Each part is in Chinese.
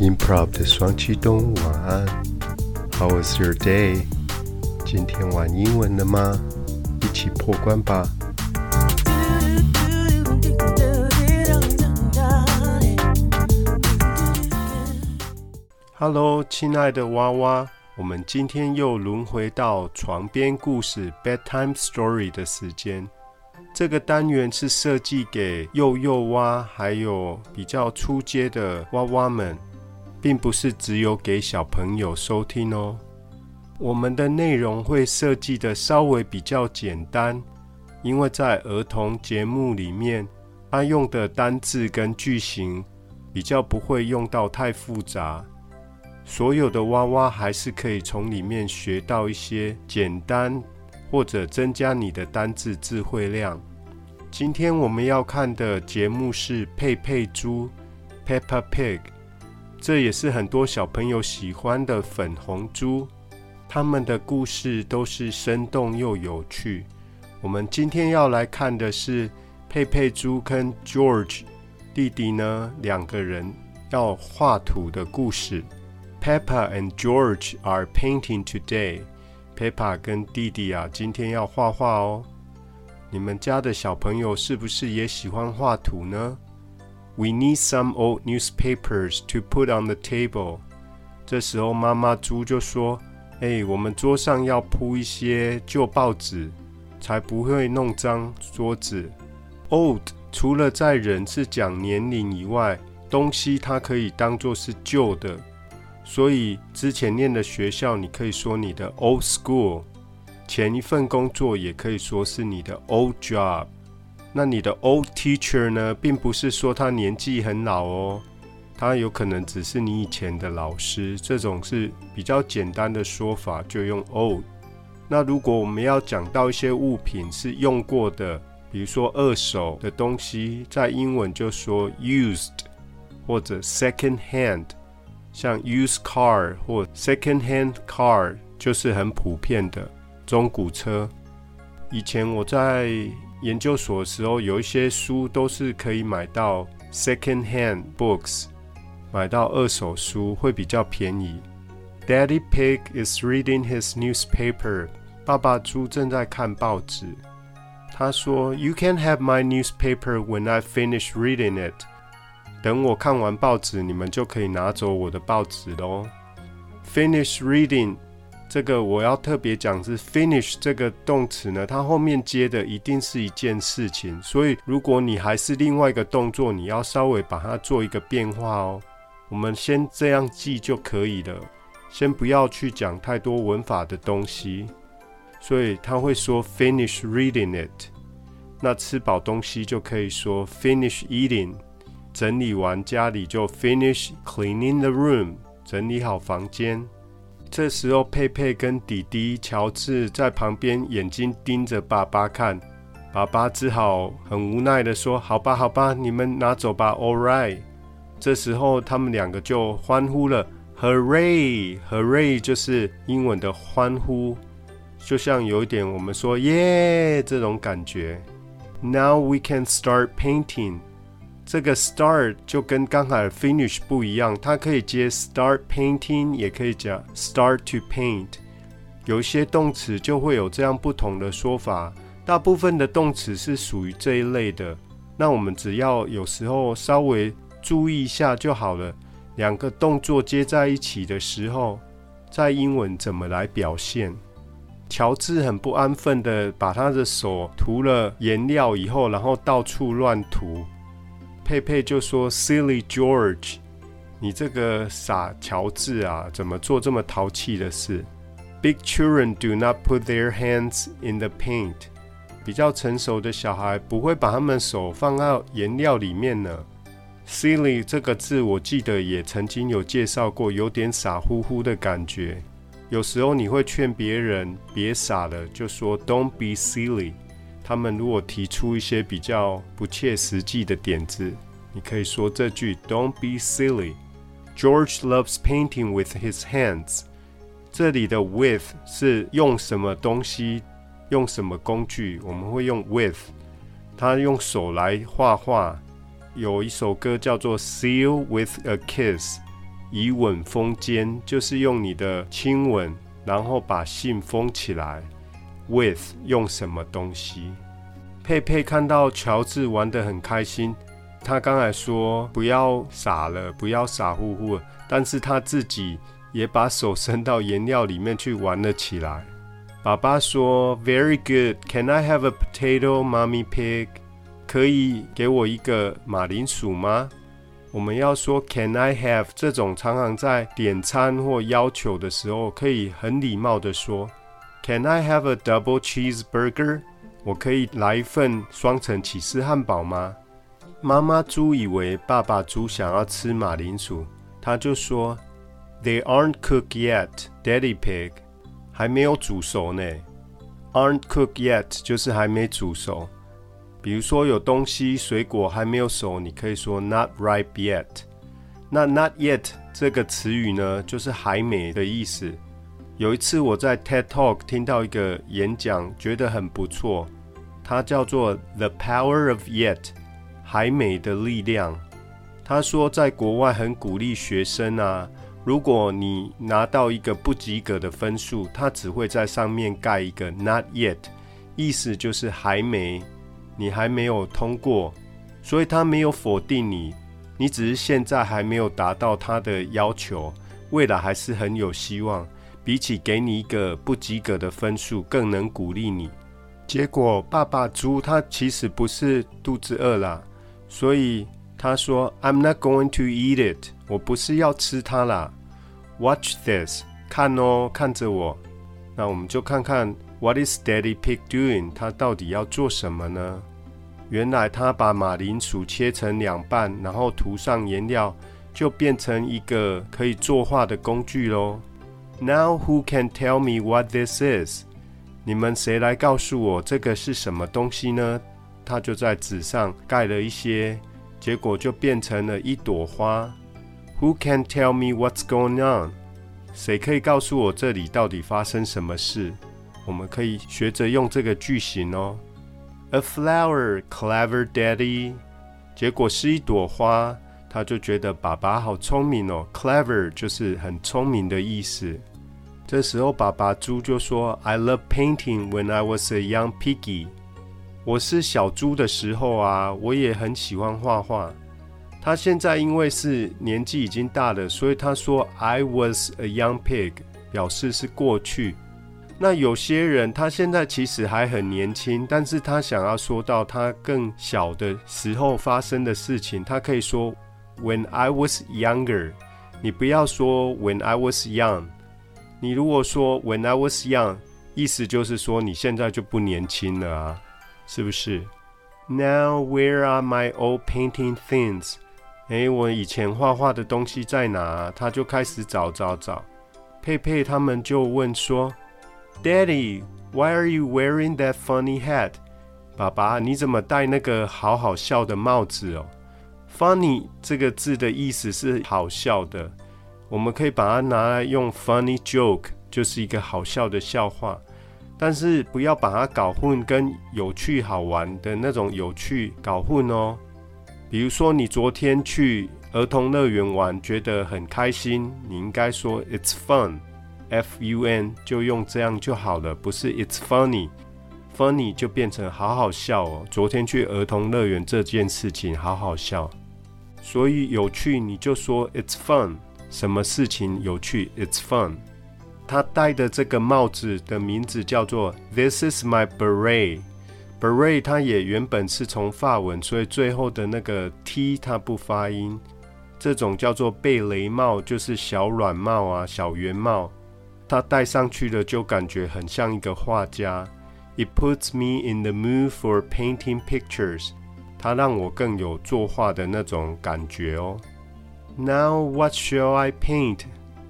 Improv 的双栖动物晚安，How was your day？今天玩英文了吗？一起破关吧！Hello，亲爱的娃娃，我们今天又轮回到床边故事 （Bedtime Story） 的时间。这个单元是设计给幼幼蛙，还有比较初阶的娃娃们。并不是只有给小朋友收听哦。我们的内容会设计的稍微比较简单，因为在儿童节目里面，它用的单字跟句型比较不会用到太复杂。所有的娃娃还是可以从里面学到一些简单或者增加你的单字智慧量。今天我们要看的节目是《佩佩猪》（Peppa Pig）。这也是很多小朋友喜欢的粉红猪，他们的故事都是生动又有趣。我们今天要来看的是佩佩猪跟 George 弟弟呢两个人要画图的故事。Peppa and George are painting today. Peppa 跟弟弟啊，今天要画画哦。你们家的小朋友是不是也喜欢画图呢？We need some old newspapers to put on the table。这时候，妈妈猪就说：“哎，我们桌上要铺一些旧报纸，才不会弄脏桌子。”Old 除了在人是讲年龄以外，东西它可以当做是旧的。所以之前念的学校，你可以说你的 old school；前一份工作也可以说是你的 old job。那你的 old teacher 呢，并不是说他年纪很老哦，他有可能只是你以前的老师，这种是比较简单的说法，就用 old。那如果我们要讲到一些物品是用过的，比如说二手的东西，在英文就说 used 或者 second hand，像 used car 或 second hand car 就是很普遍的中古车。以前我在研究所的时候，有一些书都是可以买到 second hand books，买到二手书会比较便宜。Daddy Pig is reading his newspaper。爸爸猪正在看报纸。他说：“You can have my newspaper when I finish reading it。”等我看完报纸，你们就可以拿走我的报纸喽。Finish reading。这个我要特别讲是 finish 这个动词呢，它后面接的一定是一件事情，所以如果你还是另外一个动作，你要稍微把它做一个变化哦。我们先这样记就可以了，先不要去讲太多文法的东西。所以他会说 finish reading it，那吃饱东西就可以说 finish eating，整理完家里就 finish cleaning the room，整理好房间。这时候，佩佩跟弟弟乔治在旁边，眼睛盯着爸爸看。爸爸只好很无奈的说：“好吧，好吧，你们拿走吧。” All right。这时候，他们两个就欢呼了：“Hooray！Hooray！” 就是英文的欢呼，就像有一点我们说“耶”这种感觉。Now we can start painting. 这个 start 就跟刚才 finish 不一样，它可以接 start painting，也可以讲 start to paint。有一些动词就会有这样不同的说法，大部分的动词是属于这一类的。那我们只要有时候稍微注意一下就好了。两个动作接在一起的时候，在英文怎么来表现？乔治很不安分的把他的手涂了颜料以后，然后到处乱涂。佩佩就说：“Silly George，你这个傻乔治啊，怎么做这么淘气的事？Big children do not put their hands in the paint。比较成熟的小孩不会把他们手放到颜料里面呢。Silly 这个字，我记得也曾经有介绍过，有点傻乎乎的感觉。有时候你会劝别人别傻了，就说 Don't be silly。”他们如果提出一些比较不切实际的点子，你可以说这句 "Don't be silly." George loves painting with his hands. 这里的 "with" 是用什么东西，用什么工具？我们会用 "with"。他用手来画画。有一首歌叫做《Seal with a Kiss》，以吻封缄，就是用你的亲吻，然后把信封起来。With 用什么东西？佩佩看到乔治玩得很开心，他刚才说不要傻了，不要傻乎乎，但是他自己也把手伸到颜料里面去玩了起来。爸爸说：“Very good. Can I have a potato, Mommy Pig？” 可以给我一个马铃薯吗？我们要说 “Can I have” 这种常常在点餐或要求的时候，可以很礼貌的说。Can I have a double cheeseburger？我可以来一份双层起司汉堡吗？妈妈猪以为爸爸猪想要吃马铃薯，他就说：“They aren't cooked yet, Daddy Pig。”还没有煮熟呢。Aren't cooked yet 就是还没煮熟。比如说有东西水果还没有熟，你可以说 Not ripe yet。那 Not yet 这个词语呢，就是还没的意思。有一次我在 TED Talk 听到一个演讲，觉得很不错。它叫做 The Power of Yet，还美的力量。他说在国外很鼓励学生啊，如果你拿到一个不及格的分数，他只会在上面盖一个 Not Yet，意思就是还没，你还没有通过，所以他没有否定你，你只是现在还没有达到他的要求，未来还是很有希望。比起给你一个不及格的分数，更能鼓励你。结果爸爸猪他其实不是肚子饿啦，所以他说：“I'm not going to eat it。”我不是要吃它啦。Watch this，看哦，看着我。那我们就看看 What is Daddy Pig doing？他到底要做什么呢？原来他把马铃薯切成两半，然后涂上颜料，就变成一个可以作画的工具喽。Now who can tell me what this is？你们谁来告诉我这个是什么东西呢？他就在纸上盖了一些，结果就变成了一朵花。Who can tell me what's going on？谁可以告诉我这里到底发生什么事？我们可以学着用这个句型哦。A flower, clever daddy。结果是一朵花。他就觉得爸爸好聪明哦，clever 就是很聪明的意思。这时候爸爸猪就说：“I love painting when I was a young piggy。”我是小猪的时候啊，我也很喜欢画画。他现在因为是年纪已经大了，所以他说 “I was a young pig”，表示是过去。那有些人他现在其实还很年轻，但是他想要说到他更小的时候发生的事情，他可以说。When I was younger，你不要说 When I was young。你如果说 When I was young，意思就是说你现在就不年轻了啊，是不是？Now where are my old painting things？哎，我以前画画的东西在哪？他就开始找找找。佩佩他们就问说：“Daddy，why are you wearing that funny hat？” 爸爸，你怎么戴那个好好笑的帽子哦？Funny 这个字的意思是好笑的，我们可以把它拿来用 funny joke，就是一个好笑的笑话。但是不要把它搞混跟有趣好玩的那种有趣搞混哦。比如说你昨天去儿童乐园玩，觉得很开心，你应该说 It's fun，F U N 就用这样就好了，不是 It's funny，funny 就变成好好笑哦。昨天去儿童乐园这件事情好好笑。所以有趣，你就说 it's fun。什么事情有趣？It's fun。他戴的这个帽子的名字叫做 This is my beret。beret 它也原本是从法文，所以最后的那个 t 它不发音。这种叫做贝雷帽，就是小软帽啊，小圆帽。他戴上去了，就感觉很像一个画家。It puts me in the mood for painting pictures。它让我更有作画的那种感觉哦。Now what shall I paint？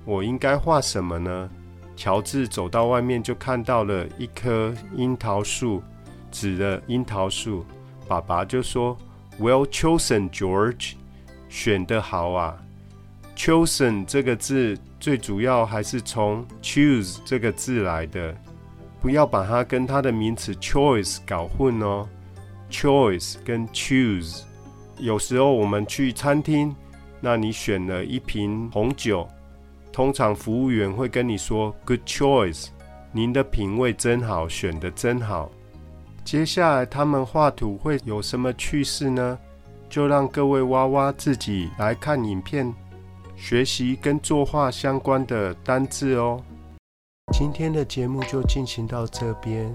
我应该画什么呢？乔治走到外面就看到了一棵樱桃树，指着樱桃树。爸爸就说：“Well chosen, George，选得好啊。”Chosen 这个字最主要还是从 choose 这个字来的，不要把它跟它的名词 choice 搞混哦。Choice 跟 choose，有时候我们去餐厅那你选了一瓶红酒，通常服务员会跟你说 “Good choice”，您的品味真好，选的真好。接下来他们画图会有什么趣事呢？就让各位娃娃自己来看影片，学习跟作画相关的单字哦。今天的节目就进行到这边，